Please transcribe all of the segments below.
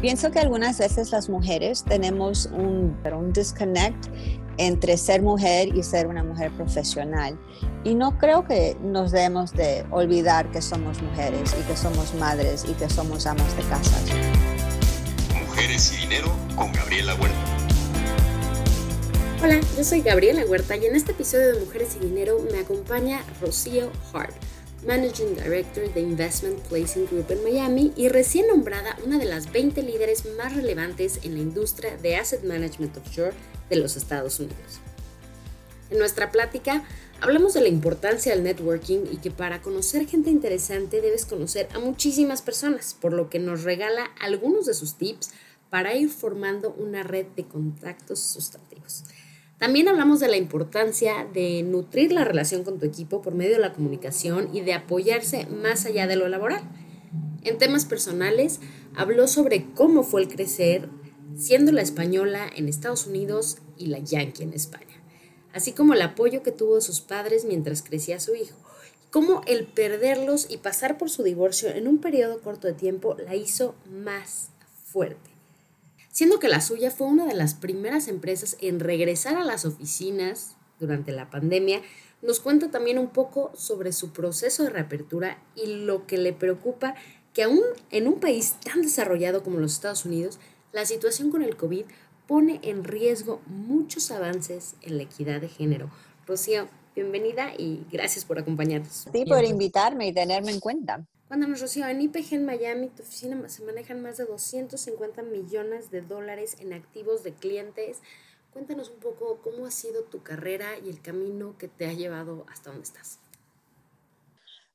Pienso que algunas veces las mujeres tenemos un, un disconnect entre ser mujer y ser una mujer profesional. Y no creo que nos debemos de olvidar que somos mujeres y que somos madres y que somos amas de casa. Mujeres y dinero con Gabriela Huerta. Hola, yo soy Gabriela Huerta y en este episodio de Mujeres y Dinero me acompaña Rocío Hart Managing Director de Investment Placing Group en Miami y recién nombrada una de las 20 líderes más relevantes en la industria de Asset Management Offshore de los Estados Unidos. En nuestra plática hablamos de la importancia del networking y que para conocer gente interesante debes conocer a muchísimas personas, por lo que nos regala algunos de sus tips para ir formando una red de contactos sustantivos. También hablamos de la importancia de nutrir la relación con tu equipo por medio de la comunicación y de apoyarse más allá de lo laboral. En temas personales, habló sobre cómo fue el crecer siendo la española en Estados Unidos y la yankee en España, así como el apoyo que tuvo de sus padres mientras crecía su hijo, cómo el perderlos y pasar por su divorcio en un periodo corto de tiempo la hizo más fuerte siendo que la suya fue una de las primeras empresas en regresar a las oficinas durante la pandemia, nos cuenta también un poco sobre su proceso de reapertura y lo que le preocupa que aún en un país tan desarrollado como los Estados Unidos, la situación con el COVID pone en riesgo muchos avances en la equidad de género. Rocío, bienvenida y gracias por acompañarnos. Sí, por invitarme y tenerme en cuenta. Cuéntanos, Rocío, en IPG en Miami, tu oficina se manejan más de 250 millones de dólares en activos de clientes. Cuéntanos un poco cómo ha sido tu carrera y el camino que te ha llevado hasta donde estás.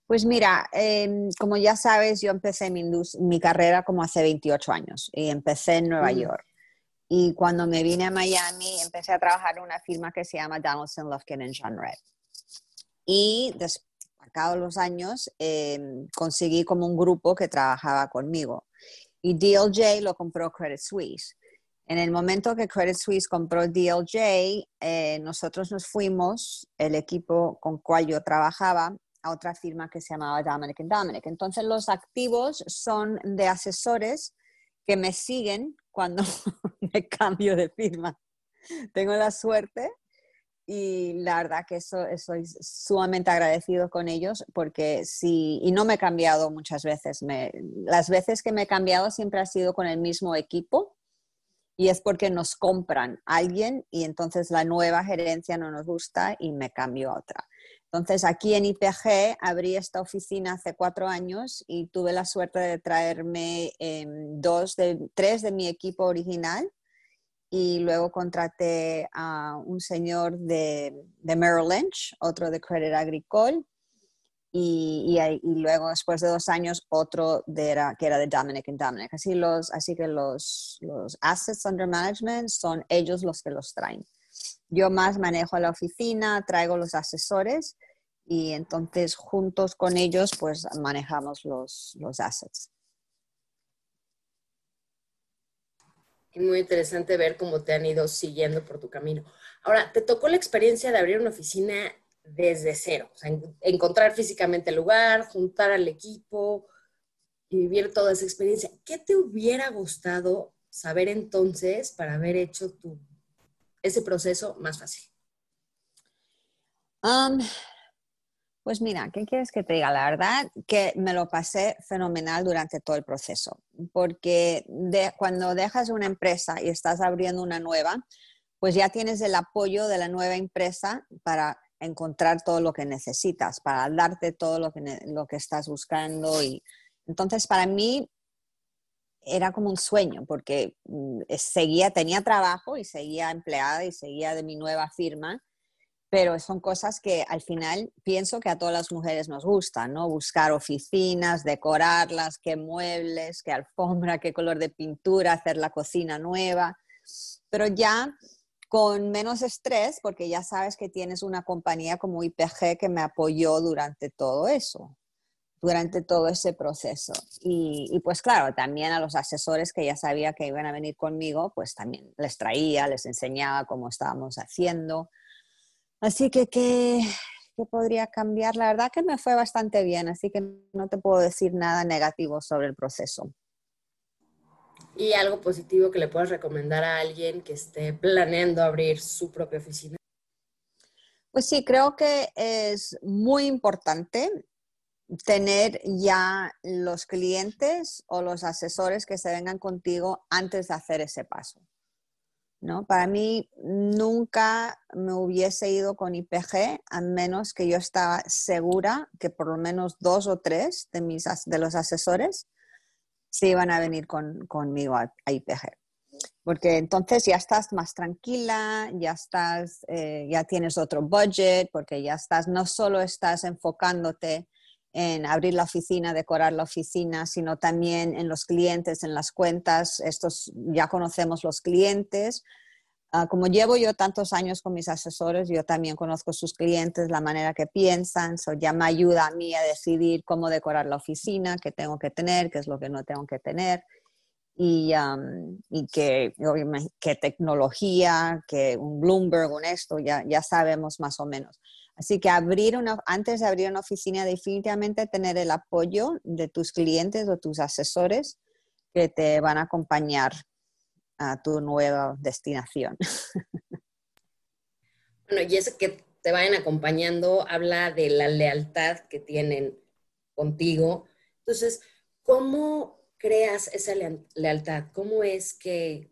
Pues mira, em, como ya sabes, yo empecé mi, mi, carrera como hace 28 años y empecé en Nueva mm. York. Y cuando me vine a Miami, empecé a trabajar en una firma que se llama Donaldson, Lufkin John Red. Y después los años em, conseguí como un grupo que trabajaba conmigo. Y DLJ lo compró Credit Suisse. En el momento que Credit Suisse compró DLJ, eh, nosotros nos fuimos, el equipo con cual yo trabajaba, a otra firma que se llamaba Dominic Dominic. Entonces los activos son de asesores que me siguen cuando me cambio de firma. Tengo la suerte y la verdad que eso, estoy sumamente agradecido con ellos porque sí, y no me he cambiado muchas veces, me, las veces que me he cambiado siempre ha sido con el mismo equipo y es porque nos compran alguien y entonces la nueva gerencia no nos gusta y me cambio a otra. Entonces aquí en IPG abrí esta oficina hace cuatro años y tuve la suerte de traerme em, dos de, tres de mi equipo original y luego contraté a un señor de, de Merrill Lynch, otro de Credit Agricole, y, y, luego después de dos años otro de era, que era de Dominic Dominic. Así, los, así que los, los assets under management son ellos los que los traen. Yo más manejo la oficina, traigo los asesores y entonces juntos con ellos pues manejamos los, los assets. Muy interesante ver cómo te han ido siguiendo por tu camino. Ahora, te tocó la experiencia de abrir una oficina desde cero, o sea, encontrar físicamente el lugar, juntar al equipo y vivir toda esa experiencia. ¿Qué te hubiera gustado saber entonces para haber hecho ese proceso más fácil? Um, pues mira, ¿qué quieres que te diga? La verdad que me lo pasé fenomenal durante todo el proceso, porque cuando dejas una empresa y estás abriendo una nueva, pues ya tienes el apoyo de la nueva empresa para encontrar todo lo que necesitas, para darte todo lo que, lo que estás buscando. Y entonces para mí era como un sueño, porque mm, seguía, tenía trabajo y seguía empleada y seguía de mi nueva firma pero son cosas que al final pienso que a todas las mujeres nos gustan, ¿no? Buscar oficinas, decorarlas, qué muebles, qué alfombra, qué color de pintura, hacer la cocina nueva, pero ya con menos estrés, porque ya sabes que tienes una compañía como IPG que me apoyó durante todo eso, durante todo ese proceso. Y, y, pues claro, también a los asesores que ya sabía que iban a venir conmigo, pues también les traía, les enseñaba cómo estábamos haciendo Así que, ¿qué, podría cambiar? La verdad que me fue bastante bien, así que no te puedo decir nada negativo sobre el proceso. y algo positivo que le puedas recomendar a alguien que esté planeando abrir su propia oficina. Pues sí, creo que es muy importante tener ya los clientes o los asesores que se vengan contigo antes de hacer ese paso. ¿No? Para mí nunca me hubiese ido con IPG a menos que yo estaba segura que por lo menos dos o tres de, mis, de los asesores se iban a venir conmigo a, IPG. Porque entonces ya estás más tranquila, ya estás, eh, ya tienes otro budget, porque ya estás, no solo estás enfocándote en abrir la oficina, decorar la oficina, sino también en los clientes, en las cuentas. Estos ya conocemos los clientes. Ah, como llevo yo tantos años con mis asesores, yo también conozco sus clientes, la manera que piensan, eso ya me ayuda a mí a decidir cómo decorar la oficina, qué tengo que tener, qué es lo que no tengo que tener. Y, y qué, tecnología, que un Bloomberg, un esto, ya, ya sabemos más o menos. Así que abrir una, antes de abrir una oficina, definitivamente tener el apoyo de tus clientes o tus asesores que te van a acompañar a tu nueva destinación. Bueno, y eso que te vayan acompañando habla de la lealtad que tienen contigo. Entonces, ¿cómo creas esa lealtad? ¿Cómo es que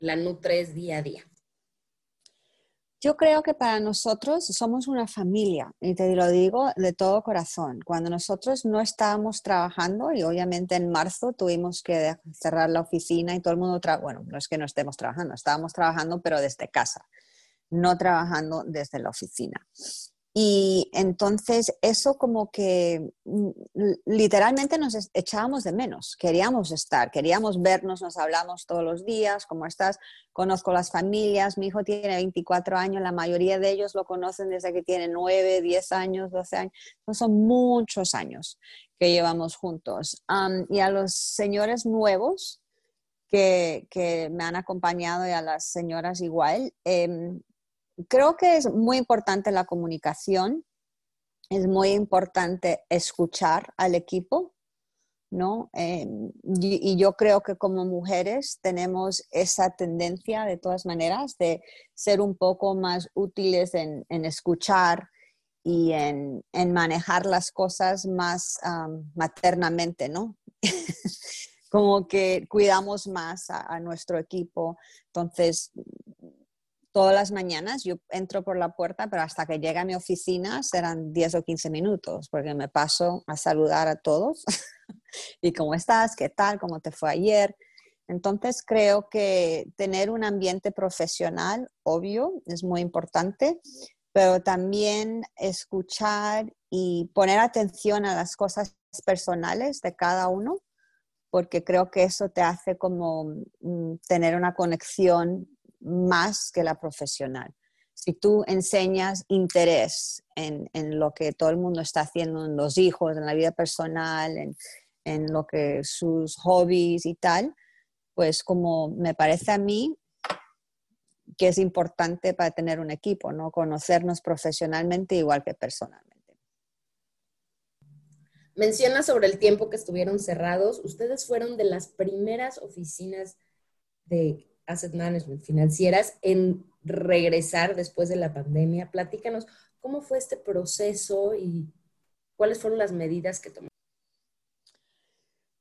la nutres día a día? Yo creo que para nosotros somos una familia y te lo digo de todo corazón. Cuando nosotros no estábamos trabajando y obviamente en marzo tuvimos que cerrar la oficina y todo el mundo, bueno, no es que no estemos trabajando, estábamos trabajando pero desde casa, no trabajando desde la oficina. Y entonces eso como que mm, literalmente nos echábamos de menos, queríamos estar, queríamos vernos, nos hablamos todos los días, ¿cómo estás? Conozco las familias, mi hijo tiene 24 años, la mayoría de ellos lo conocen desde que tiene 9, 10 años, 12 años, son muchos años que llevamos juntos. y a los señores nuevos que, que, me han acompañado y a las señoras igual, em, creo que es muy importante la comunicación, es muy importante escuchar al equipo, ¿no? Eh, y, yo creo que como mujeres tenemos esa tendencia de todas maneras de ser un poco más útiles en, escuchar y en, manejar las cosas más maternamente, ¿no? como que cuidamos más a, nuestro equipo. Entonces, todas las mañanas yo entro por la puerta, pero hasta que llegue a mi oficina serán 10 o 15 minutos, porque me paso a saludar a todos. ¿Y cómo estás? ¿Qué tal? ¿Cómo te fue ayer? Entonces creo que tener un ambiente profesional, obvio, es muy importante, pero también escuchar y poner atención a las cosas personales de cada uno, porque creo que eso te hace como mm, tener una conexión más que la profesional. Si tú enseñas interés en, lo que todo el mundo está haciendo, en los hijos, en la vida personal, en, lo que sus hobbies y tal, pues como me parece a mí que es importante para tener un equipo, ¿no? Conocernos profesionalmente igual que personalmente. Menciona sobre el tiempo que estuvieron cerrados. Ustedes fueron de las primeras oficinas de asset management financieras en regresar después de la pandemia. Platícanos cómo fue este proceso y cuáles fueron las medidas que tomaron.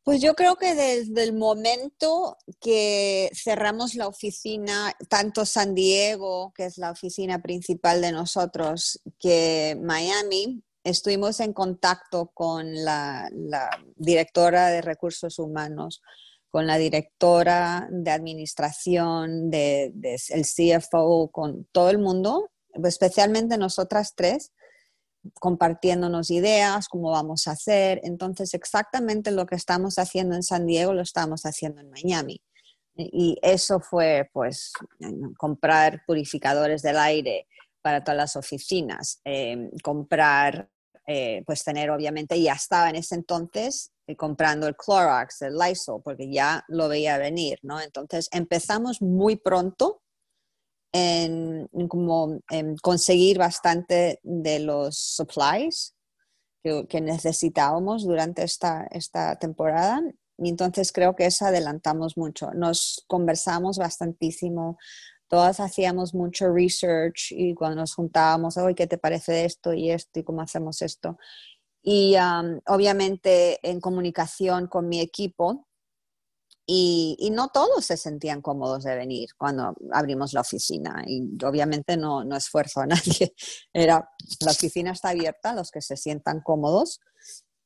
Pues yo creo que desde el momento que cerramos la oficina, tanto San Diego, que es la oficina principal de nosotros, que Miami, estuvimos en contacto con la, la directora de recursos humanos con la directora de administración, de, el CFO, con todo el mundo, especialmente nosotras tres, compartiéndonos ideas, cómo vamos a hacer. Entonces, exactamente lo que estamos haciendo en San Diego lo estamos haciendo en Miami. Y eso fue, pues, comprar purificadores del aire para todas las oficinas, eh, comprar, eh, pues tener obviamente, ya estaba en ese entonces comprando el Clorox, el Lysol, porque ya lo veía venir, ¿no? Entonces empezamos muy pronto en, como, conseguir bastante de los supplies que, necesitábamos durante esta, esta temporada Y entonces creo que eso adelantamos mucho. Nos conversamos bastantísimo, todas hacíamos mucho research y cuando nos juntábamos, hoy ¿qué te parece esto y esto y cómo hacemos esto? Y obviamente en comunicación con mi equipo, y, no todos se sentían cómodos de venir cuando abrimos la oficina. Y obviamente no, no esfuerzo a nadie. Era, la oficina está abierta, los que se sientan cómodos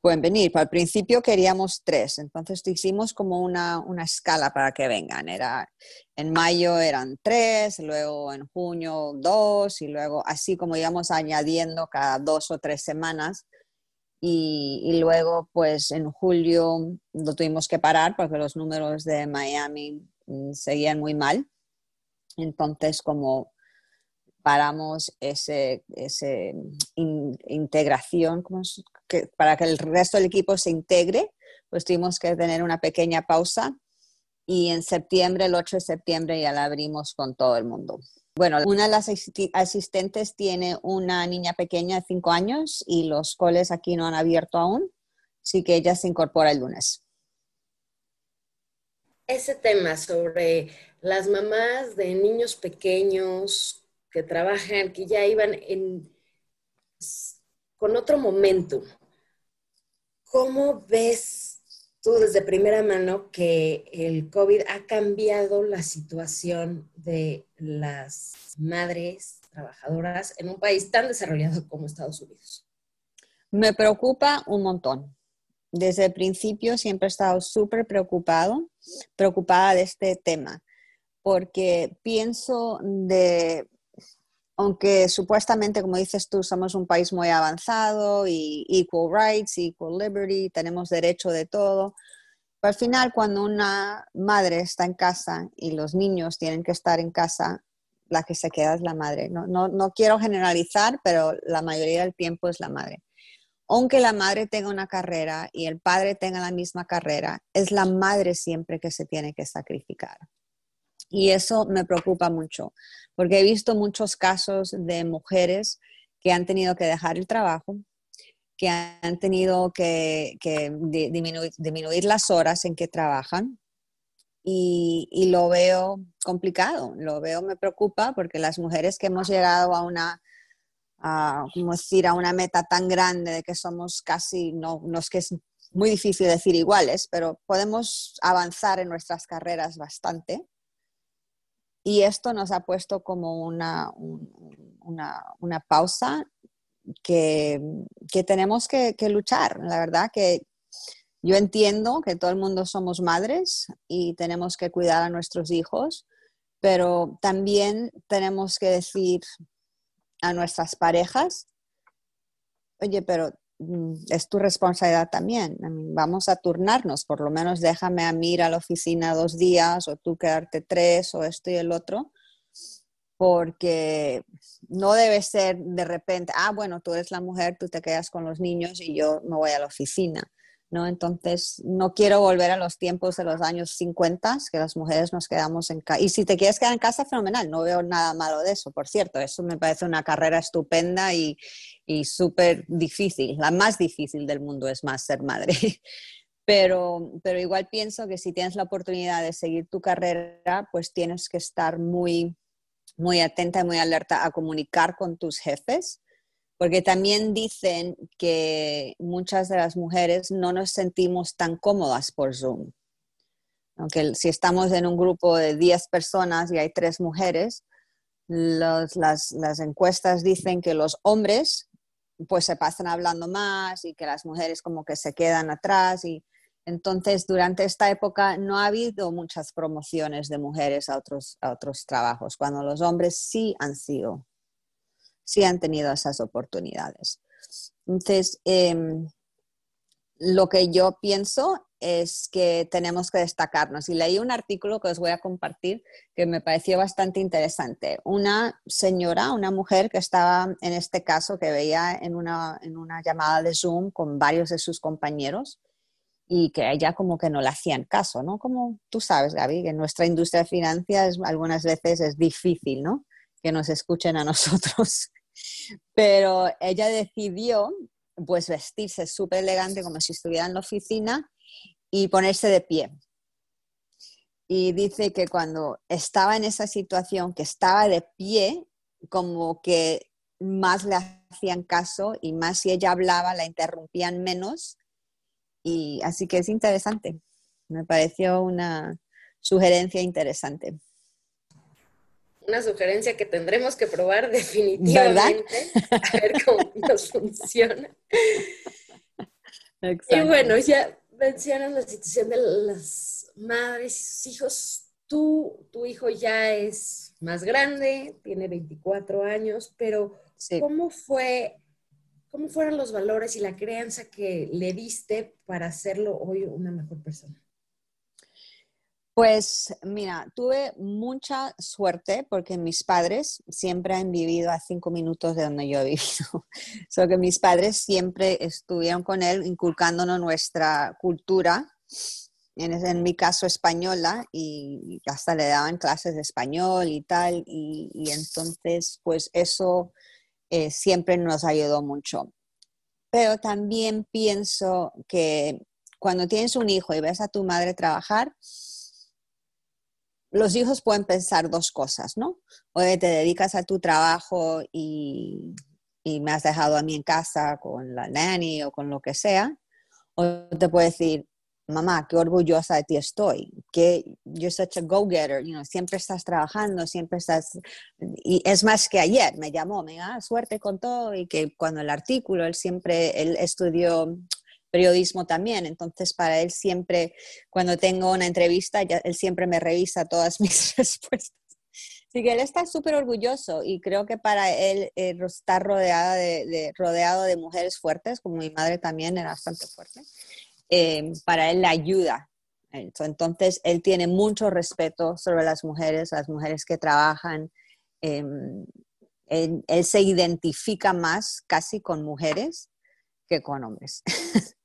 pueden venir. Pero al principio queríamos tres, entonces hicimos como una, una, escala para que vengan. Era, en mayo eran tres, luego en junio dos y luego así como íbamos añadiendo cada dos o tres semanas y, luego, pues en julio lo tuvimos que parar porque los números de Miami mm, seguían muy mal. Entonces, como paramos esa ese integración para que el resto del equipo se integre, pues tuvimos que tener una pequeña pausa y en septiembre, el 8 de septiembre, ya la abrimos con todo el mundo. Bueno, una de las asistentes tiene una niña pequeña de 5 años y los coles aquí no han abierto aún, así que ella se incorpora el lunes. Ese tema sobre las mamás de niños pequeños que trabajan, que ya iban en, con otro momento, ¿cómo ves tú desde primera mano que el COVID ha cambiado la situación de las madres trabajadoras en un país tan desarrollado como Estados Unidos? Me preocupa un montón. Desde el principio siempre he estado súper preocupado, preocupada de este tema, porque pienso de, aunque supuestamente, como dices tú, somos un país muy avanzado y equal rights, equal liberty, tenemos derecho de todo, al final cuando una madre está en casa y los niños tienen que estar en casa, la que se queda es la madre. No, no, no quiero generalizar, pero la mayoría del tiempo es la madre. Aunque la madre tenga una carrera y el padre tenga la misma carrera, es la madre siempre que se tiene que sacrificar. Y eso me preocupa mucho, porque he visto muchos casos de mujeres que han tenido que dejar el trabajo, que han tenido que, disminuir, las horas en que trabajan y, lo veo complicado, lo veo, me preocupa porque las mujeres que hemos llegado a una, decir, a una meta tan grande de que somos casi, no, no que es muy difícil decir iguales, pero podemos avanzar en nuestras carreras bastante y esto nos ha puesto como una, una, pausa que, tenemos que, luchar. La verdad que yo entiendo que todo el mundo somos madres y tenemos que cuidar a nuestros hijos, pero también tenemos que decir a nuestras parejas, oye, pero es tu responsabilidad también. Vamos a turnarnos, por lo menos déjame a mí ir a la oficina dos días o tú quedarte tres o esto y el otro, porque no debe ser de repente, ah, bueno, tú eres la mujer, tú te quedas con los niños y yo me voy a la oficina. ¿No? Entonces, no quiero volver a los tiempos de los años 50, que las mujeres nos quedamos en casa. Y si te quieres quedar en casa, fenomenal, no veo nada malo de eso, por cierto, eso me parece una carrera estupenda y, y súper difícil. La más difícil del mundo es más ser madre. Pero, pero igual pienso que si tienes la oportunidad de seguir tu carrera, pues tienes que estar muy, muy atenta y muy alerta a comunicar con tus jefes porque también dicen que muchas de las mujeres no nos sentimos tan cómodas por Zoom. Aunque si estamos en un grupo de 10 personas y hay tres mujeres, las, las, encuestas dicen que los hombres pues se pasan hablando más y que las mujeres como que se quedan atrás y entonces durante esta época no ha habido muchas promociones de mujeres a otros, a otros trabajos, cuando los hombres sí han sido sí han tenido esas oportunidades. Entonces, em, lo que yo pienso es que tenemos que destacarnos. Y leí un artículo que os voy a compartir que me pareció bastante interesante. Una señora, una mujer que estaba en este caso, que veía en una, en una llamada de Zoom con varios de sus compañeros y que ella como que no le hacían caso, ¿no? Como tú sabes, Gaby, que en nuestra industria de finanzas algunas veces es difícil, ¿no? Que nos escuchen a nosotros. Pero ella decidió pues vestirse súper elegante como si estuviera en la oficina y ponerse de pie. Y dice que cuando estaba en esa situación, que estaba de pie, como que más le hacían caso y más si ella hablaba, la interrumpían menos. Y así que es interesante. Me pareció una sugerencia interesante. Una sugerencia que tendremos que probar definitivamente. A ver cómo nos funciona. Y bueno, ya mencionas la situación de las madres y sus hijos. Tú, tu hijo ya es más grande, tiene 24 años, pero ¿cómo fue, cómo fueron los valores y la crianza que le diste para hacerlo hoy una mejor persona? Pues mira, tuve mucha suerte porque mis padres siempre han vivido a cinco minutos de donde yo he vivido. Solo que mis padres siempre estuvieron con él inculcándonos nuestra cultura, en, mi caso española, y hasta le daban clases de español y tal. Y, entonces, pues eso eh, siempre nos ayudó mucho. Pero también pienso que cuando tienes un hijo y ves a tu madre trabajar, los hijos pueden pensar dos cosas, ¿no? O te dedicas a tu trabajo y, me has dejado a mí en casa con la nanny o con lo que sea. O te puede decir, mamá, qué orgullosa de ti estoy, que you're such a go-getter, siempre estás trabajando, siempre estás... Y es más que ayer me llamó, me da ah, suerte con todo y que cuando el artículo, él siempre, él estudió periodismo también, entonces para él siempre, cuando tengo una entrevista, él siempre me revisa todas mis respuestas. Así que él está súper orgulloso y creo que para él eh, estar rodeado de mujeres fuertes, como mi madre también era bastante fuerte, eh, para él la ayuda. Entonces, él tiene mucho respeto sobre las mujeres, las mujeres que trabajan. Em, él, se identifica más casi con mujeres que con hombres.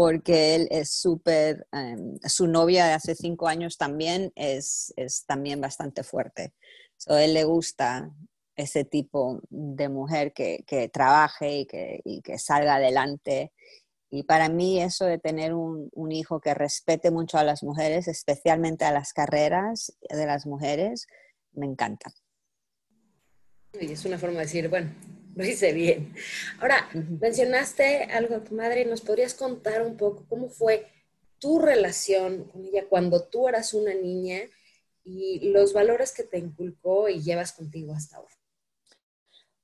porque él es súper, em, su novia de hace cinco años también es, es también bastante fuerte. So, a él le gusta ese tipo de mujer que, que trabaje y que, y que, salga adelante. Y para mí eso de tener un, un, hijo que respete mucho a las mujeres, especialmente a las carreras de las mujeres, me encanta. Y es una forma de decir, bueno, lo hice bien. Ahora, mencionaste algo de tu madre, ¿nos podrías contar un poco cómo fue tu relación con ella cuando tú eras una niña y los valores que te inculcó y llevas contigo hasta ahora?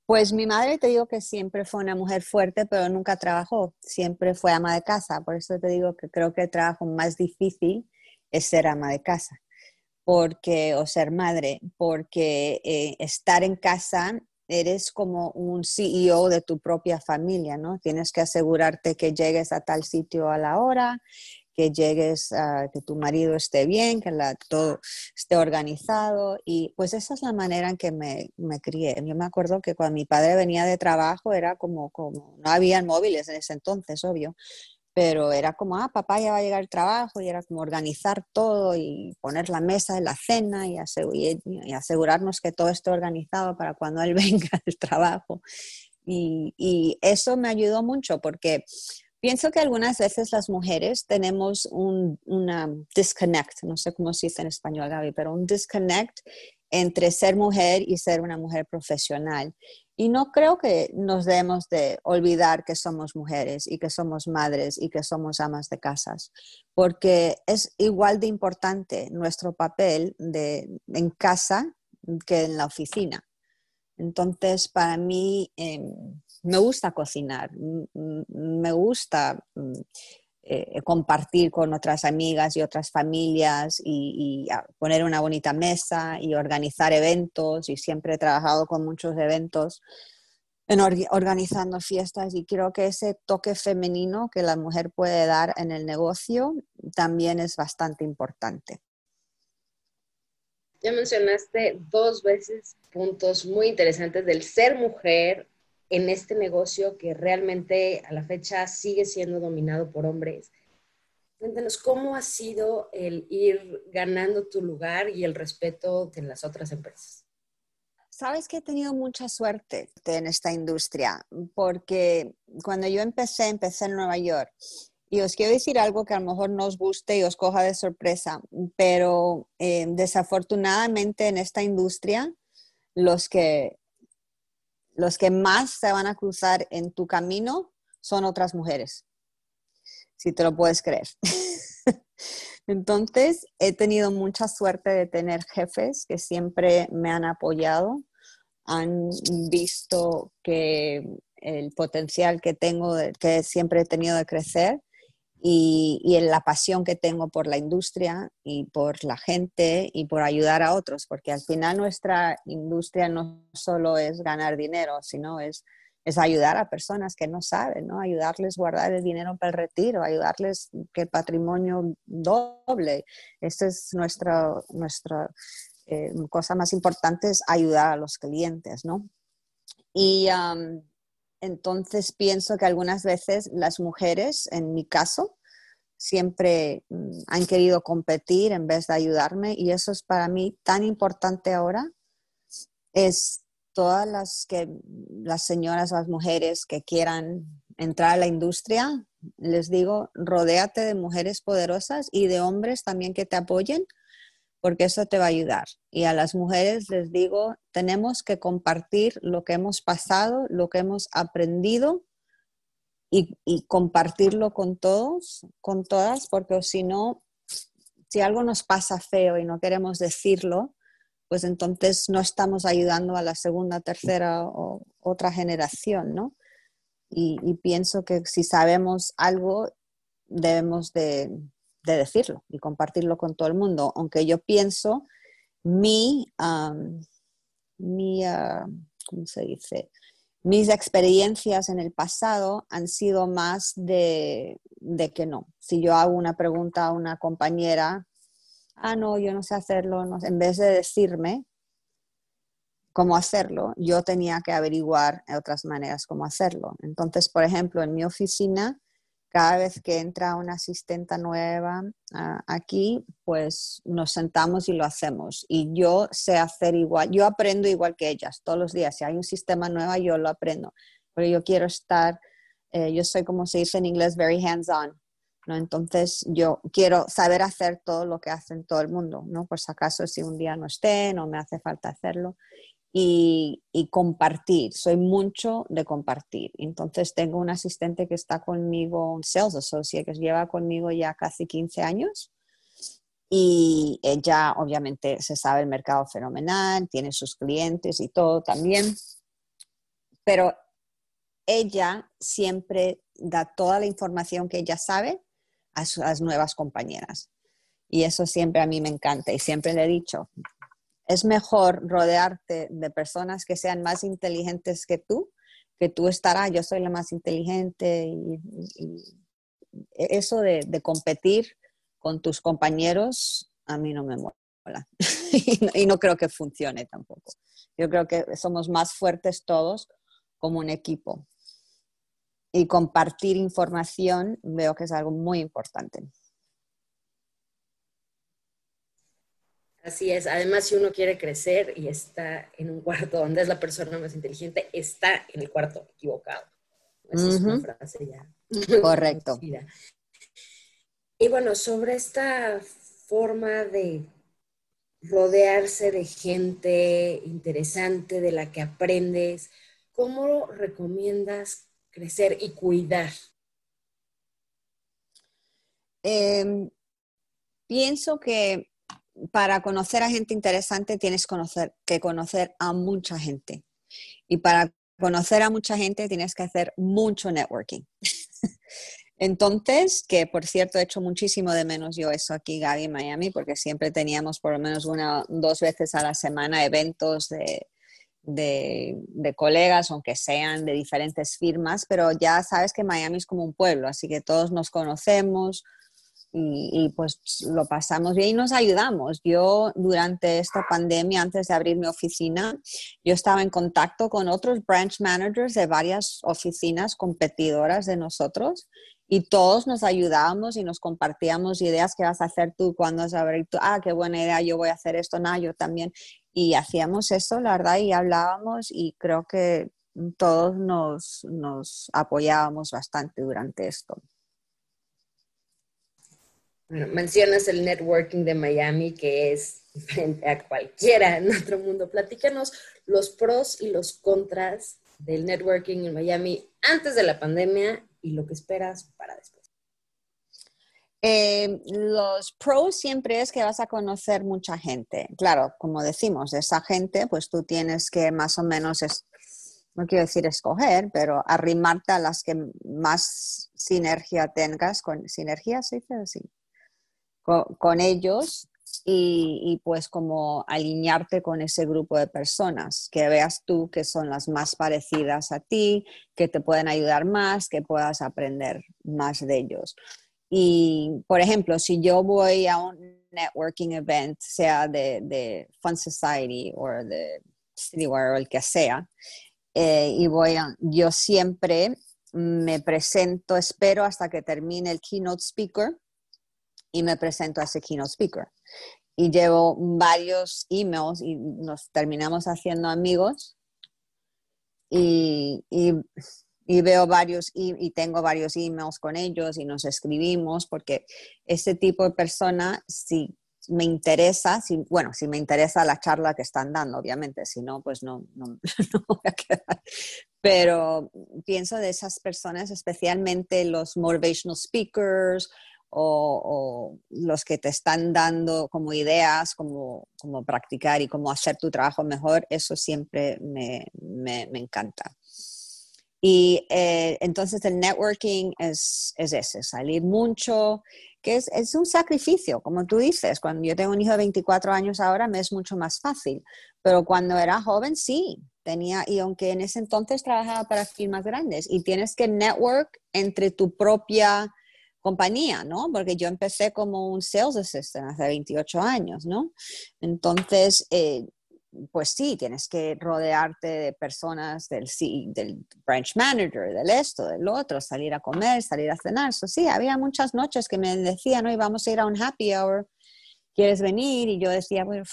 Pues mi madre te digo que siempre fue una mujer fuerte, pero nunca trabajó, siempre fue ama de casa, por eso te digo que creo que el trabajo más difícil es ser ama de casa. Porque, o ser madre, porque eh, estar en casa eres como un CEO de tu propia familia, ¿no? Tienes que asegurarte que llegues a tal sitio a la hora, que llegues, a, que tu marido esté bien, que la, todo esté organizado. Y pues esa es la manera en que me, me, crié. Yo me acuerdo que cuando mi padre venía de trabajo era como, como no había móviles en ese entonces, obvio pero era como, ah, papá ya va a llegar al trabajo y era como organizar todo y poner la mesa de la cena y, asegurarnos que todo esté organizado para cuando él venga al trabajo. Y, y, eso me ayudó mucho porque pienso que algunas veces las mujeres tenemos un una disconnect, no sé cómo se dice en español, Gaby, pero un disconnect entre ser mujer y ser una mujer profesional. Y no creo que nos debemos de olvidar que somos mujeres y que somos madres y que somos amas de casas, porque es igual de importante nuestro papel de, en casa que en la oficina. Entonces, para mí, em, me gusta cocinar, me gusta mm, eh, compartir con otras amigas y otras familias y, poner una bonita mesa y organizar eventos y siempre he trabajado con muchos eventos en organizando fiestas y creo que ese toque femenino que la mujer puede dar en el negocio también es bastante importante. Ya mencionaste dos veces puntos muy interesantes del ser mujer en este negocio que realmente a la fecha sigue siendo dominado por hombres. Cuéntanos cómo ha sido el ir ganando tu lugar y el respeto de las otras empresas. Sabes que he tenido mucha suerte en esta industria, porque cuando yo empecé, empecé en Nueva York Y os quiero decir algo que a lo mejor no os guste y os coja de sorpresa, pero eh, desafortunadamente en esta industria, los que, los que más se van a cruzar en tu camino son otras mujeres, si te lo puedes creer. Entonces, he tenido mucha suerte de tener jefes que siempre me han apoyado, han visto que el potencial que tengo, que siempre he tenido de crecer y, y en la pasión que tengo por la industria y por la gente y por ayudar a otros, porque al final nuestra industria no solo es ganar dinero, sino es es ayudar a personas que no saben, ¿no? Ayudarles a guardar el dinero para el retiro, ayudarles que el patrimonio doble. Esta es nuestra, nuestra eh, cosa más importante, es ayudar a los clientes, ¿no? Y entonces pienso que algunas veces las mujeres, en mi caso, siempre mm, han querido competir en vez de ayudarme y eso es para mí tan importante ahora. Es todas las que las señoras, las mujeres que quieran entrar a la industria, les digo, rodéate de mujeres poderosas y de hombres también que te apoyen, porque eso te va a ayudar. Y a las mujeres les digo, tenemos que compartir lo que hemos pasado, lo que hemos aprendido y, compartirlo con todos, con todas, porque si no, si algo nos pasa feo y no queremos decirlo, pues entonces no estamos ayudando a la segunda, tercera o otra generación, ¿no? Y, pienso que si sabemos algo, debemos de, decirlo y compartirlo con todo el mundo, aunque yo pienso mi, mi ¿cómo se dice? Mis experiencias en el pasado han sido más de, que no. Si yo hago una pregunta a una compañera ah, no, yo no sé hacerlo, en vez de decirme cómo hacerlo, yo tenía que averiguar otras maneras cómo hacerlo. Entonces, por ejemplo, en mi oficina, cada vez que entra una asistenta nueva ah, aquí, pues nos sentamos y lo hacemos. Y yo sé hacer igual, yo aprendo igual que ellas todos los días. Si hay un sistema nuevo, yo lo aprendo. Pero yo quiero estar, eh, yo soy como se dice en inglés, very hands-on. Entonces yo quiero saber hacer todo lo que hacen todo el mundo, ¿no? Por si acaso si un día no esté, no me hace falta hacerlo. Y, compartir, soy mucho de compartir. Entonces tengo un asistente que está conmigo, un sales associate que lleva conmigo ya casi 15 años y ella obviamente se sabe el mercado fenomenal, tiene sus clientes y todo también, pero ella siempre da toda la información que ella sabe a las nuevas compañeras. Y eso siempre a mí me encanta y siempre le he dicho, es mejor rodearte de personas que sean más inteligentes que tú, que tú estarás, yo soy la más inteligente y, eso de, competir con tus compañeros a mí no me mola y no creo que funcione tampoco. Yo creo que somos más fuertes todos como un equipo y compartir información veo que es algo muy importante. Así es. Además, si uno quiere crecer y está en un cuarto donde es la persona más inteligente, está en el cuarto equivocado. Esa es una frase ya. Correcto. y bueno, sobre esta forma de rodearse de gente interesante, de la que aprendes, ¿cómo recomiendas crecer y cuidar? Em, pienso que para conocer a gente interesante tienes que conocer a mucha gente. Y para conocer a mucha gente tienes que hacer mucho networking. Entonces, que por cierto he hecho muchísimo de menos yo eso aquí, Gaby, en Miami, porque siempre teníamos por lo menos una, dos veces a la semana eventos de, de, colegas, aunque sean de diferentes firmas, pero ya sabes que Miami es como un pueblo, así que todos nos conocemos y, pues lo pasamos bien y nos ayudamos. Yo durante esta pandemia, antes de abrir mi oficina, yo estaba en contacto con otros branch managers de varias oficinas competidoras de nosotros y todos nos ayudábamos y nos compartíamos ideas que vas a hacer tú cuando vas a abrir tú, ah, qué buena idea, yo voy a hacer esto, no, yo también y hacíamos eso, la verdad, y hablábamos y creo que todos nos, apoyábamos bastante durante esto. Bueno, mencionas el networking de Miami, que es frente a cualquiera en otro mundo. Platícanos los pros y los contras del networking en Miami antes de la pandemia y lo que esperas para después. Eh, los pros siempre es que vas a conocer mucha gente. Claro, como decimos, esa gente, pues tú tienes que más o menos, no quiero decir escoger, pero arrimarte a las que más sinergia tengas, con sinergia, se dice con ellos y, pues como alinearte con ese grupo de personas, que veas tú que son las más parecidas a ti, que te pueden ayudar más, que puedas aprender más de ellos. Y, por ejemplo, si yo voy a un networking event, sea de, de Fun Society o de Citywire o el que sea, eh, y voy a, yo siempre me presento, espero hasta que termine el keynote speaker y me presento a ese keynote speaker. Y llevo varios emails y nos terminamos haciendo amigos y, y, veo varios y, tengo varios emails con ellos y nos escribimos porque ese tipo de persona, si me interesa, si, bueno, si me interesa la charla que están dando, obviamente, si no, pues no, no, no voy a quedar. Pero pienso de esas personas, especialmente los motivational speakers o, los que te están dando como ideas, como, como, practicar y cómo hacer tu trabajo mejor, eso siempre me, me, me encanta. Y eh, entonces el networking es, es, ese, salir mucho, que es, es, un sacrificio, como tú dices. Cuando yo tengo un hijo de 24 años ahora me es mucho más fácil, pero cuando era joven sí, tenía, y aunque en ese entonces trabajaba para firmas grandes, y tienes que network entre tu propia compañía, ¿no? Porque yo empecé como un sales assistant hace 28 años, ¿no? Entonces, eh, pues sí, tienes que rodearte de personas del, del branch manager, del esto, del otro, salir a comer, salir a cenar. Eso sí, había muchas noches que me decían, no, vamos a ir a un happy hour, ¿quieres venir? Y yo decía, bueno,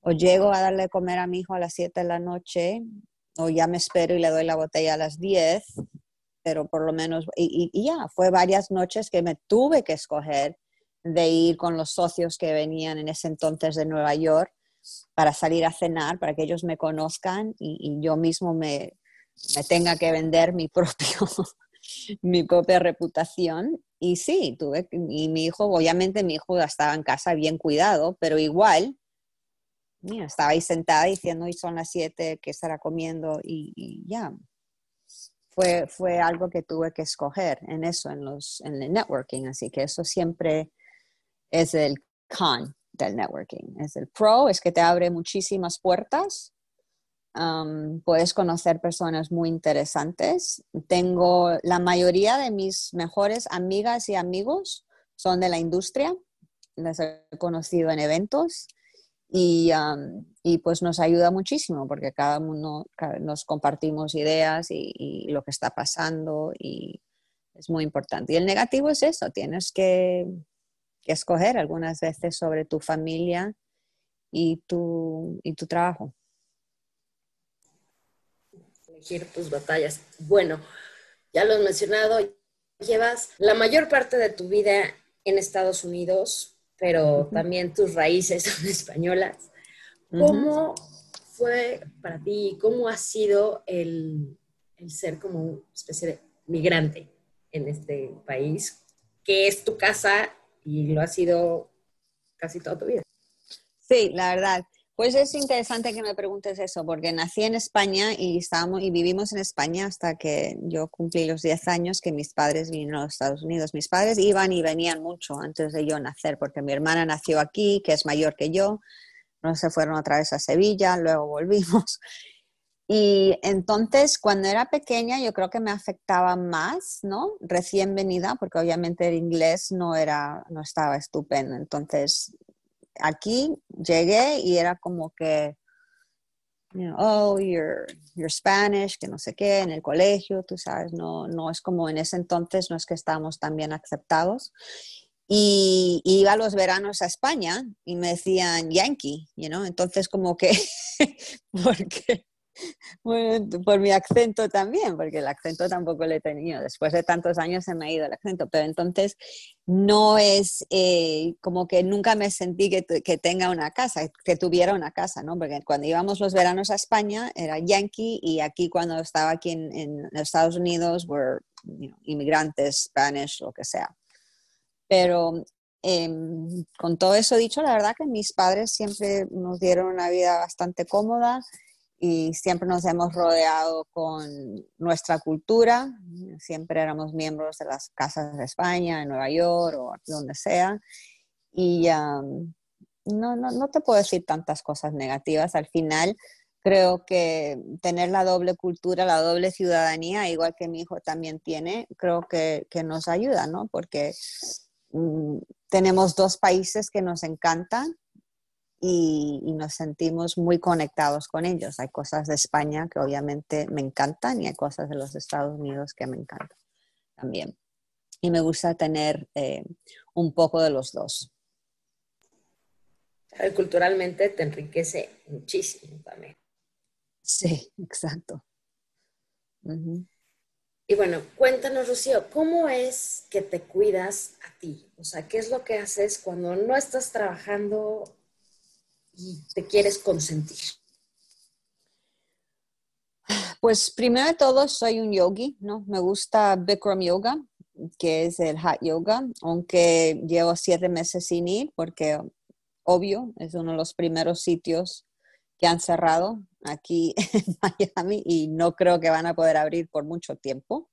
o llego a darle comer a mi hijo a las 7 de la noche, o ya me espero y le doy la botella a las 10, pero por lo menos, y, ya, fue varias noches que me tuve que escoger de ir con los socios que venían en ese entonces de Nueva York para salir a cenar, para que ellos me conozcan y, yo mismo me, me, tenga que vender mi, propio, mi propia reputación. Y sí, tuve, y mi hijo, obviamente mi hijo estaba en casa bien cuidado, pero igual, mira, estaba ahí sentada diciendo, hoy son las siete, que estará comiendo? y ya, fue, fue algo que tuve que escoger en eso, en, los, en el networking. Así que eso siempre es el con del networking. Es el pro, es que te abre muchísimas puertas. Um, puedes conocer personas muy interesantes. Tengo la mayoría de mis mejores amigas y amigos son de la industria. Las he conocido en eventos y, y, pues nos ayuda muchísimo porque cada uno nos compartimos ideas y, lo que está pasando y es muy importante. Y el negativo es eso, tienes que, escoger algunas veces sobre tu familia y tu, y tu trabajo. Elegir tus batallas. Bueno, ya lo has mencionado, llevas la mayor parte de tu vida en Estados Unidos, pero también tus raíces son españolas. ¿Cómo fue para ti, cómo ha sido el, el, ser como una especie de migrante en este país, que es tu casa y lo ha sido casi toda tu vida? Sí, la verdad. Pues es interesante que me preguntes eso, porque nací en España y, estábamos, y vivimos en España hasta que yo cumplí los 10 años que mis padres vinieron a los Estados Unidos. Mis padres iban y venían mucho antes de yo nacer, porque mi hermana nació aquí, que es mayor que yo. No se fueron otra vez a Sevilla, luego volvimos. Y entonces, cuando era pequeña, yo creo que me afectaba más, ¿no? Recién venida, porque obviamente el inglés no, era, no estaba estupendo. Entonces, aquí llegué y era como que, oh, you're, Spanish, que no sé qué, en el colegio, tú sabes, no, no es como en ese entonces, no es que estábamos tan bien aceptados. Y, iba los veranos a España y me decían Yankee, you know? entonces como que, porque Bueno, por mi acento también, porque el acento tampoco lo he tenido. Después de tantos años se me ha ido el acento, pero entonces no es eh, como que nunca me sentí que, que, tenga una casa, que tuviera una casa, ¿no? Porque cuando íbamos los veranos a España era yankee y aquí cuando estaba aquí en, en Estados Unidos, were inmigrantes, Spanish, lo que sea. Pero em, con todo eso dicho, la verdad que mis padres siempre nos dieron una vida bastante cómoda y siempre nos hemos rodeado con nuestra cultura, siempre éramos miembros de las casas de España, en Nueva York o donde sea, y no, no, no, te puedo decir tantas cosas negativas. Al final, creo que tener la doble cultura, la doble ciudadanía, igual que mi hijo también tiene, creo que, que nos ayuda, ¿no? Porque mm, tenemos dos países que nos encantan y, nos sentimos muy conectados con ellos. Hay cosas de España que obviamente me encantan y hay cosas de los Estados Unidos que me encantan también. Y me gusta tener eh, un poco de los dos. Culturalmente te enriquece muchísimo también. Sí, exacto. Y bueno, cuéntanos, Rocío, ¿cómo es que te cuidas a ti? O sea, ¿qué es lo que haces cuando no estás trabajando y te quieres consentir? Pues primero de todo soy un yogi, ¿no? Me gusta Bikram Yoga, que es el Hat Yoga, aunque llevo siete meses sin ir porque, obvio, es uno de los primeros sitios que han cerrado aquí en Miami y no creo que van a poder abrir por mucho tiempo.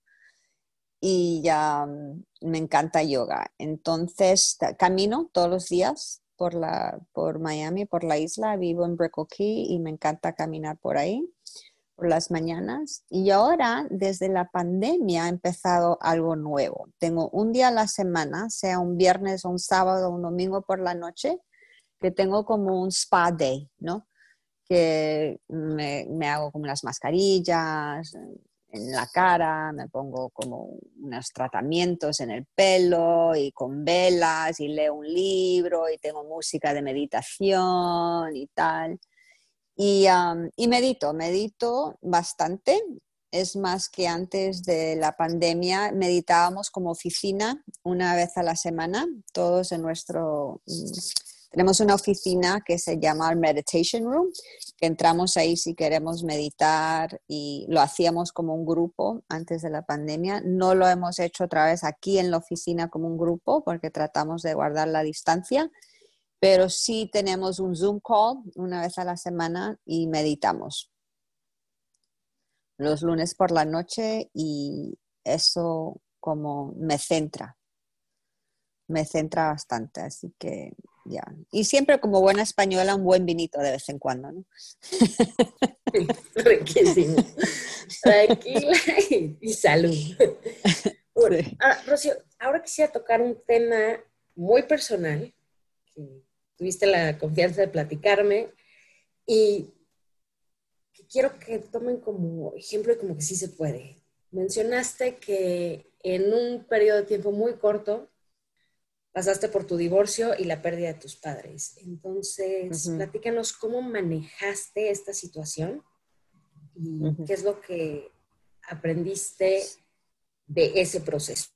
Y ya mm, me encanta yoga. Entonces, camino todos los días por, la, por Miami, por la isla, vivo en Brickell y me encanta caminar por ahí por las mañanas. Y ahora, desde la pandemia, ha empezado algo nuevo. Tengo un día a la semana, sea un viernes, un sábado, un domingo por la noche, que tengo como un spa day, ¿no? Que me, me hago como las mascarillas, en la cara, me pongo como unos tratamientos en el pelo y con velas y leo un libro y tengo música de meditación y tal. Y, y medito, medito bastante. Es más que antes de la pandemia meditábamos como oficina una vez a la semana, todos en nuestro tenemos una oficina que se llama Meditation Room, que entramos ahí si queremos meditar y lo hacíamos como un grupo antes de la pandemia. No lo hemos hecho otra vez aquí en la oficina como un grupo porque tratamos de guardar la distancia, pero sí tenemos un Zoom call una vez a la semana y meditamos los lunes por la noche y eso como me centra, me centra bastante, así que ya. Y siempre como buena española, un buen vinito de vez en cuando, ¿no? Riquísimo. Tranquila y, salud. Ah, Rocío, ahora quisiera tocar un tema muy personal, que tuviste la confianza de platicarme, y que quiero que tomen como ejemplo y como que sí se puede. Mencionaste que en un periodo de tiempo muy corto pasaste por tu divorcio y la pérdida de tus padres. Entonces, platícanos cómo manejaste esta situación y qué es lo que aprendiste de ese proceso.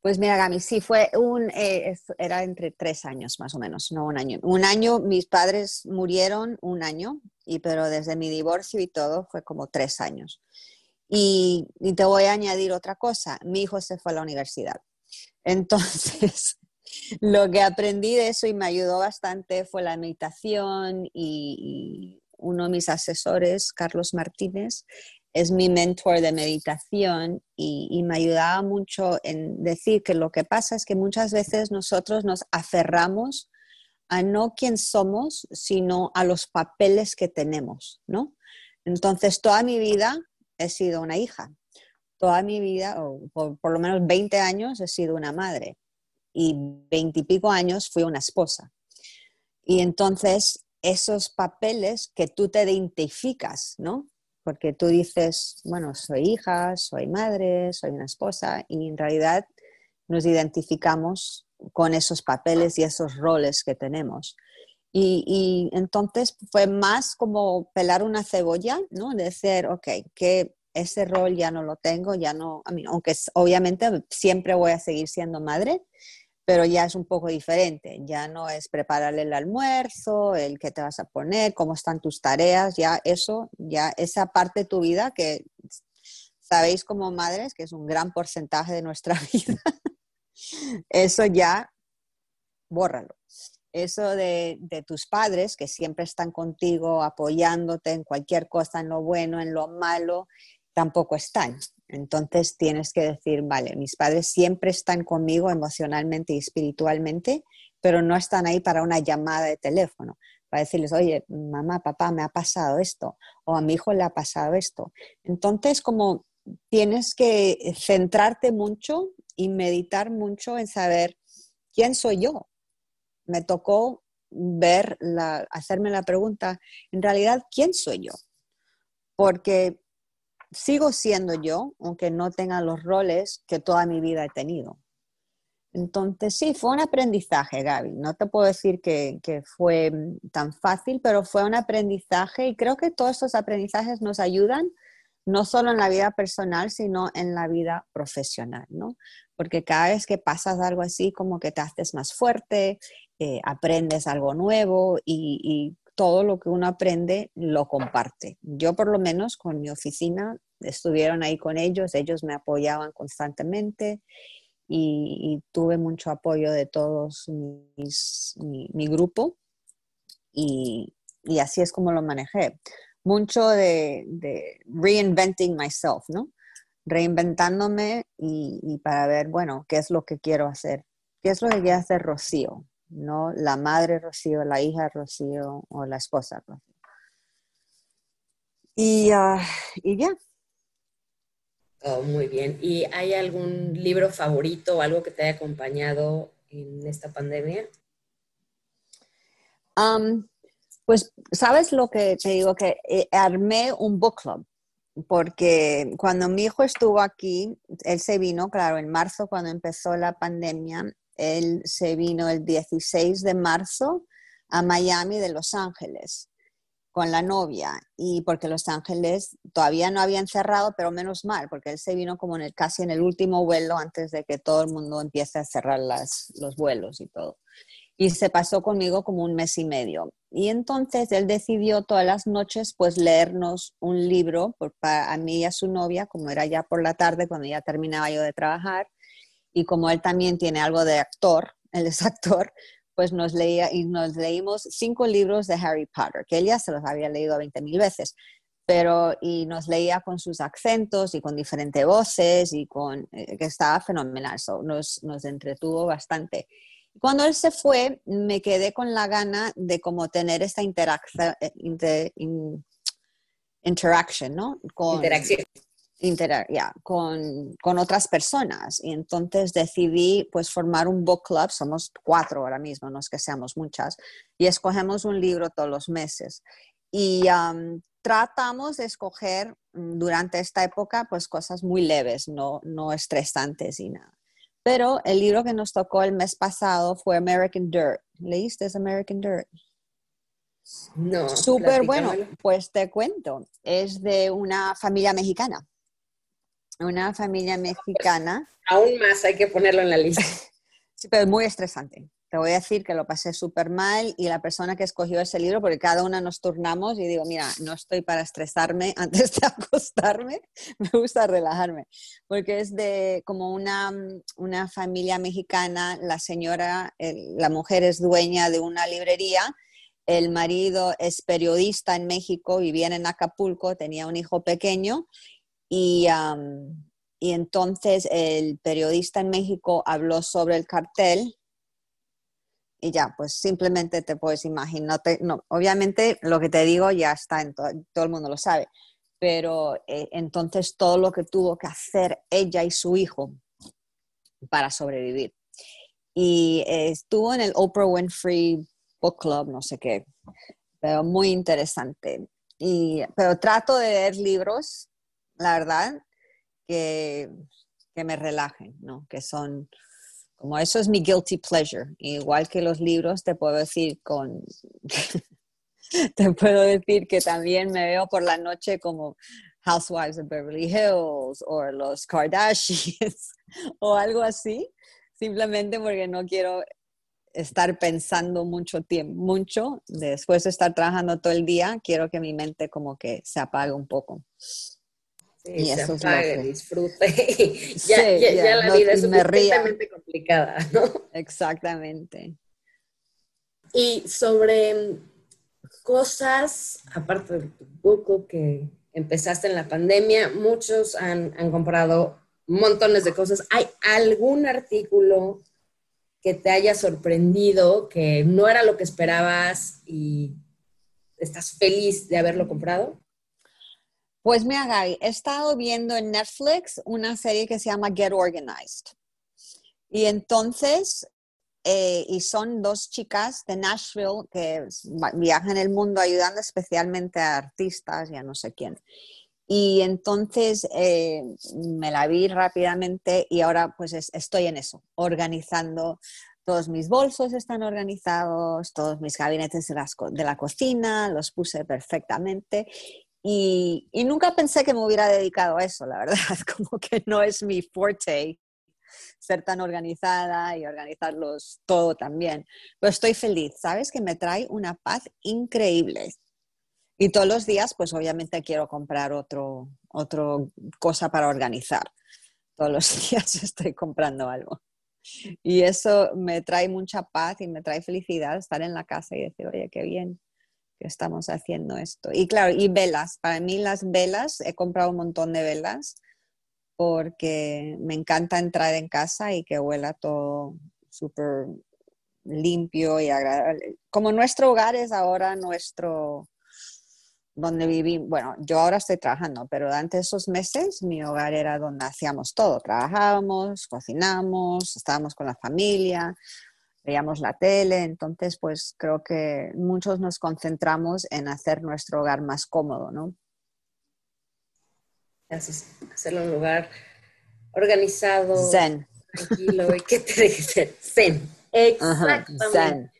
Pues mira, Gami, sí, fue un, eh, era entre tres años más o menos, no un año. Un año, mis padres murieron un año, y, pero desde mi divorcio y todo fue como tres años. y te voy a añadir otra cosa, mi hijo se fue a la universidad. Entonces, lo que aprendí de eso y me ayudó bastante fue la meditación y, uno de mis asesores, Carlos Martínez, es mi mentor de meditación y, y, me ayudaba mucho en decir que lo que pasa es que muchas veces nosotros nos aferramos a no quién somos, sino a los papeles que tenemos, ¿no? Entonces, toda mi vida he sido una hija, toda mi vida, o por, lo menos 20 años, he sido una madre y 20 y pico años fui una esposa. Y entonces esos papeles que tú te identificas, ¿no? Porque tú dices, bueno, soy hija, soy madre, soy una esposa, y en realidad nos identificamos con esos papeles y esos roles que tenemos. Y, entonces fue más como pelar una cebolla, ¿no? De decir, ok, que ese rol ya no lo tengo, ya no, aunque obviamente siempre voy a seguir siendo madre, pero ya es un poco diferente. Ya no es prepararle el almuerzo, el que te vas a poner, cómo están tus tareas, ya eso, ya esa parte de tu vida que sabéis como madres que es un gran porcentaje de nuestra vida, eso ya, bórralo. Eso de, de, tus padres que siempre están contigo, apoyándote en cualquier cosa, en lo bueno, en lo malo, tampoco están. Entonces tienes que decir, vale, mis padres siempre están conmigo emocionalmente y espiritualmente, pero no están ahí para una llamada de teléfono, para decirles, oye, mamá, papá, me ha pasado esto, o a mi hijo le ha pasado esto. Entonces, como tienes que centrarte mucho y meditar mucho en saber quién soy yo. Me tocó ver, hacerme la pregunta, en realidad, ¿quién soy yo? Porque sigo siendo yo, aunque no tenga los roles que toda mi vida he tenido. Entonces, sí, fue un aprendizaje, Gaby. No te puedo decir que, fue tan fácil, pero fue un aprendizaje y creo que todos estos aprendizajes nos ayudan no solo en la vida personal, sino en la vida profesional, ¿no? Porque cada vez que pasas algo así, como que te haces más fuerte, eh, aprendes algo nuevo y, y todo lo que uno aprende lo comparte. Yo por lo menos con mi oficina estuvieron ahí con ellos, ellos me apoyaban constantemente y, tuve mucho apoyo de todos mis, mi, grupo y, así es como lo manejé. Mucho de, reinventing myself, ¿no? Reinventándome y, y, para ver, bueno, qué es lo que quiero hacer, qué es lo que quiere hacer Rocío, ¿no? La madre Rocío, la hija Rocío o la esposa Rocío. Y, ah, y ya, Oh, muy bien. ¿Y hay algún libro favorito o algo que te haya acompañado en esta pandemia? pues, ¿sabes lo que te digo? Que eh, armé un book club, porque cuando mi hijo estuvo aquí, él se vino, claro, en marzo, cuando empezó la pandemia, él se vino el 16 de marzo a Miami de Los Ángeles con la novia y porque Los Ángeles todavía no habían cerrado, pero menos mal, porque él se vino como en el, casi en el último vuelo antes de que todo el mundo empiece a cerrar las, los vuelos y todo. Y se pasó conmigo como un mes y medio. Y entonces él decidió todas las noches pues leernos un libro para, a mí y a su novia, como era ya por la tarde, cuando ya terminaba yo de trabajar. Y como él también tiene algo de actor, él es actor, pues nos leía y nos leímos cinco libros de Harry Potter, que él ya se los había leído 20 mil veces, pero y nos leía con sus acentos y con diferentes voces y con, eh, que estaba fenomenal, nos, nos entretuvo bastante. Cuando él se fue, me quedé con la gana de como tener esta interacción, eh, interaction, ¿no? Con, Interacción con, con, otras personas. Y entonces decidí pues formar un book club, somos cuatro ahora mismo, no es que seamos muchas, y escogemos un libro todos los meses. Y tratamos de escoger mm, durante esta época pues cosas muy leves, no, no estresantes y nada. Pero el libro que nos tocó el mes pasado fue American Dirt. ¿Leíste American Dirt? No. Súper bueno. Pues te cuento. Es de una familia mexicana una familia mexicana. Aún más hay que ponerlo en la lista. sí, pero es muy estresante. Te voy a decir que lo pasé súper mal y la persona que escogió ese libro, porque cada una nos turnamos y digo, mira, no estoy para estresarme antes de acostarme, me gusta relajarme, porque es de como una, una familia mexicana, la señora, la mujer es dueña de una librería, el marido es periodista en México, vivía en Acapulco, tenía un hijo pequeño y, y entonces el periodista en México habló sobre el cartel y ya, pues simplemente te puedes imaginar. No, obviamente lo que te digo ya está, en todo, el mundo lo sabe, pero eh, entonces todo lo que tuvo que hacer ella y su hijo para sobrevivir. Y estuvo en el Oprah Winfrey Book Club, no sé qué, pero muy interesante. Y, pero trato de leer libros la verdad, que, me relajen, ¿no? Que son como eso es mi guilty pleasure. Igual que los libros, te puedo decir con... te puedo decir que también me veo por la noche como Housewives of Beverly Hills o los Kardashians o algo así, simplemente porque no quiero estar pensando mucho tiempo, mucho, después de estar trabajando todo el día, quiero que mi mente como que se apague un poco. Sí, y se apague, disfrute. ya, ya, la vida es suficientemente complicada, ¿no? Exactamente. Y sobre cosas, aparte de tu poco que empezaste en la pandemia, muchos han, han comprado montones de cosas. ¿Hay algún artículo que te haya sorprendido, que no era lo que esperabas y estás feliz de haberlo comprado? Pues mira, Gaby, he estado viendo en Netflix una serie que se llama Get Organized. Y entonces, eh, y son dos chicas de Nashville que viajan el mundo ayudando especialmente a artistas y a no sé quién. Y entonces eh, me la vi rápidamente y ahora pues estoy en eso, organizando. Todos mis bolsos están organizados, todos mis gabinetes de, de la cocina, los puse perfectamente. Y, nunca pensé que me hubiera dedicado a eso, la verdad, como que no es mi forte ser tan organizada y organizarlos todo también. Pero estoy feliz, ¿sabes? Que me trae una paz increíble. Y todos los días, pues obviamente quiero comprar otro, otro cosa para organizar. Todos los días estoy comprando algo. Y eso me trae mucha paz y me trae felicidad estar en la casa y decir, oye, qué bien que estamos haciendo esto. Y claro, y velas. Para mí las velas, he comprado un montón de velas porque me encanta entrar en casa y que huela todo súper limpio y agradable. Como nuestro hogar es ahora nuestro donde viví, bueno, yo ahora estoy trabajando, pero durante esos meses mi hogar era donde hacíamos todo, trabajábamos, cocinamos, estábamos con la familia, veíamos la tele, entonces pues creo que muchos nos concentramos en hacer nuestro hogar más cómodo, ¿no? hacerlo un lugar organizado, zen. tranquilo y que te deje zen. Exactamente.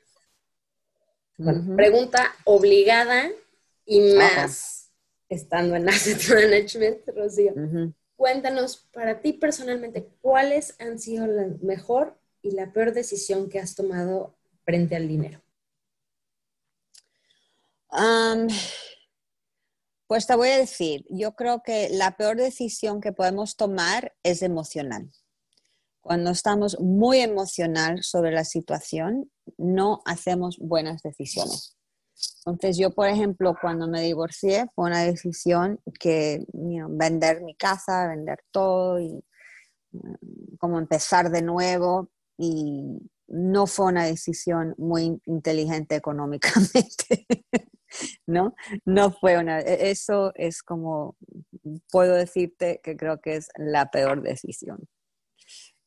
zen. pregunta obligada y más estando en Asset Management, Rocío. Cuéntanos, para ti personalmente, ¿cuáles han sido la mejor y la peor decisión que has tomado frente al dinero? pues te voy a decir, yo creo que la peor decisión que podemos tomar es emocional. Cuando estamos muy emocional sobre la situación, no hacemos buenas decisiones. Entonces yo, por ejemplo, cuando me divorcié, fue una decisión que vender mi casa, vender todo y mm, como empezar de nuevo y no fue una decisión muy inteligente económicamente, ¿no? No fue una, e, eso es como, puedo decirte que creo que es la peor decisión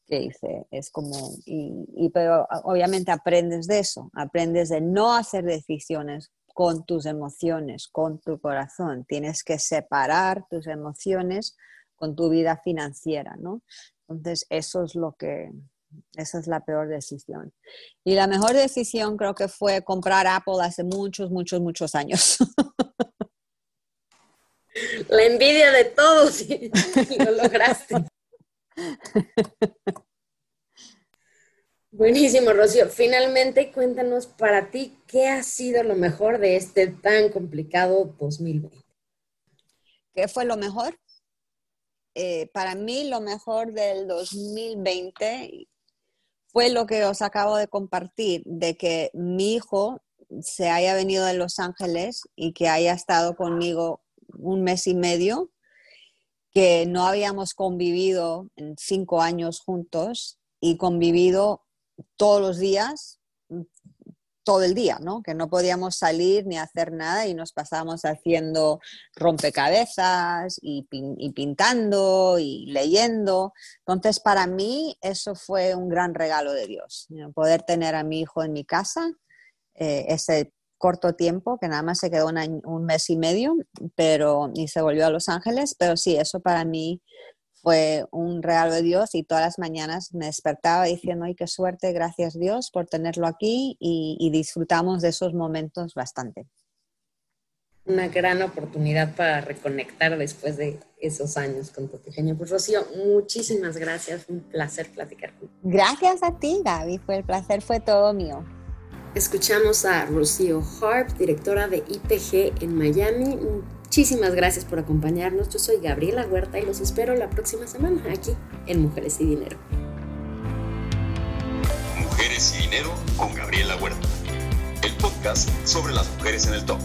que hice. Es como, y, pero obviamente aprendes de eso, aprendes de no hacer decisiones con tus emociones, con tu corazón. Tienes que separar tus emociones con tu vida financiera, ¿no? Entonces, eso es lo que, esa es la peor decisión. Y la mejor decisión creo que fue comprar Apple hace muchos, muchos, muchos años. La envidia de todos y lo lograste. Buenísimo, Rocío. Finalmente, cuéntanos para ti qué ha sido lo mejor de este tan complicado 2020. ¿Qué fue lo mejor? Eh, para mí lo mejor del 2020 fue lo que os acabo de compartir, de que mi hijo se haya venido de Los Ángeles y que haya estado conmigo un mes y medio, que no habíamos convivido en cinco años juntos y convivido todos los días, todo el día, ¿no? Que no podíamos salir ni hacer nada y nos pasábamos haciendo rompecabezas y, pintando y leyendo. Entonces, para mí eso fue un gran regalo de Dios, poder tener a mi hijo en mi casa eh, ese corto tiempo, que nada más se quedó un, mes y medio, pero y se volvió a Los Ángeles, pero sí, eso para mí fue un regalo de Dios y todas las mañanas me despertaba diciendo, ay, qué suerte, gracias Dios por tenerlo aquí y, disfrutamos de esos momentos bastante. Una gran oportunidad para reconectar después de esos años con tu pequeño. Pues Rocío, muchísimas gracias, un placer platicar Gracias a ti, Gaby, fue el placer fue todo mío. Escuchamos a Rocío Harp, directora de IPG en Miami. Muchísimas gracias por acompañarnos. Yo soy Gabriela Huerta y los espero la próxima semana aquí en Mujeres y Dinero. Mujeres y Dinero con Gabriela Huerta. El podcast sobre las mujeres en el top.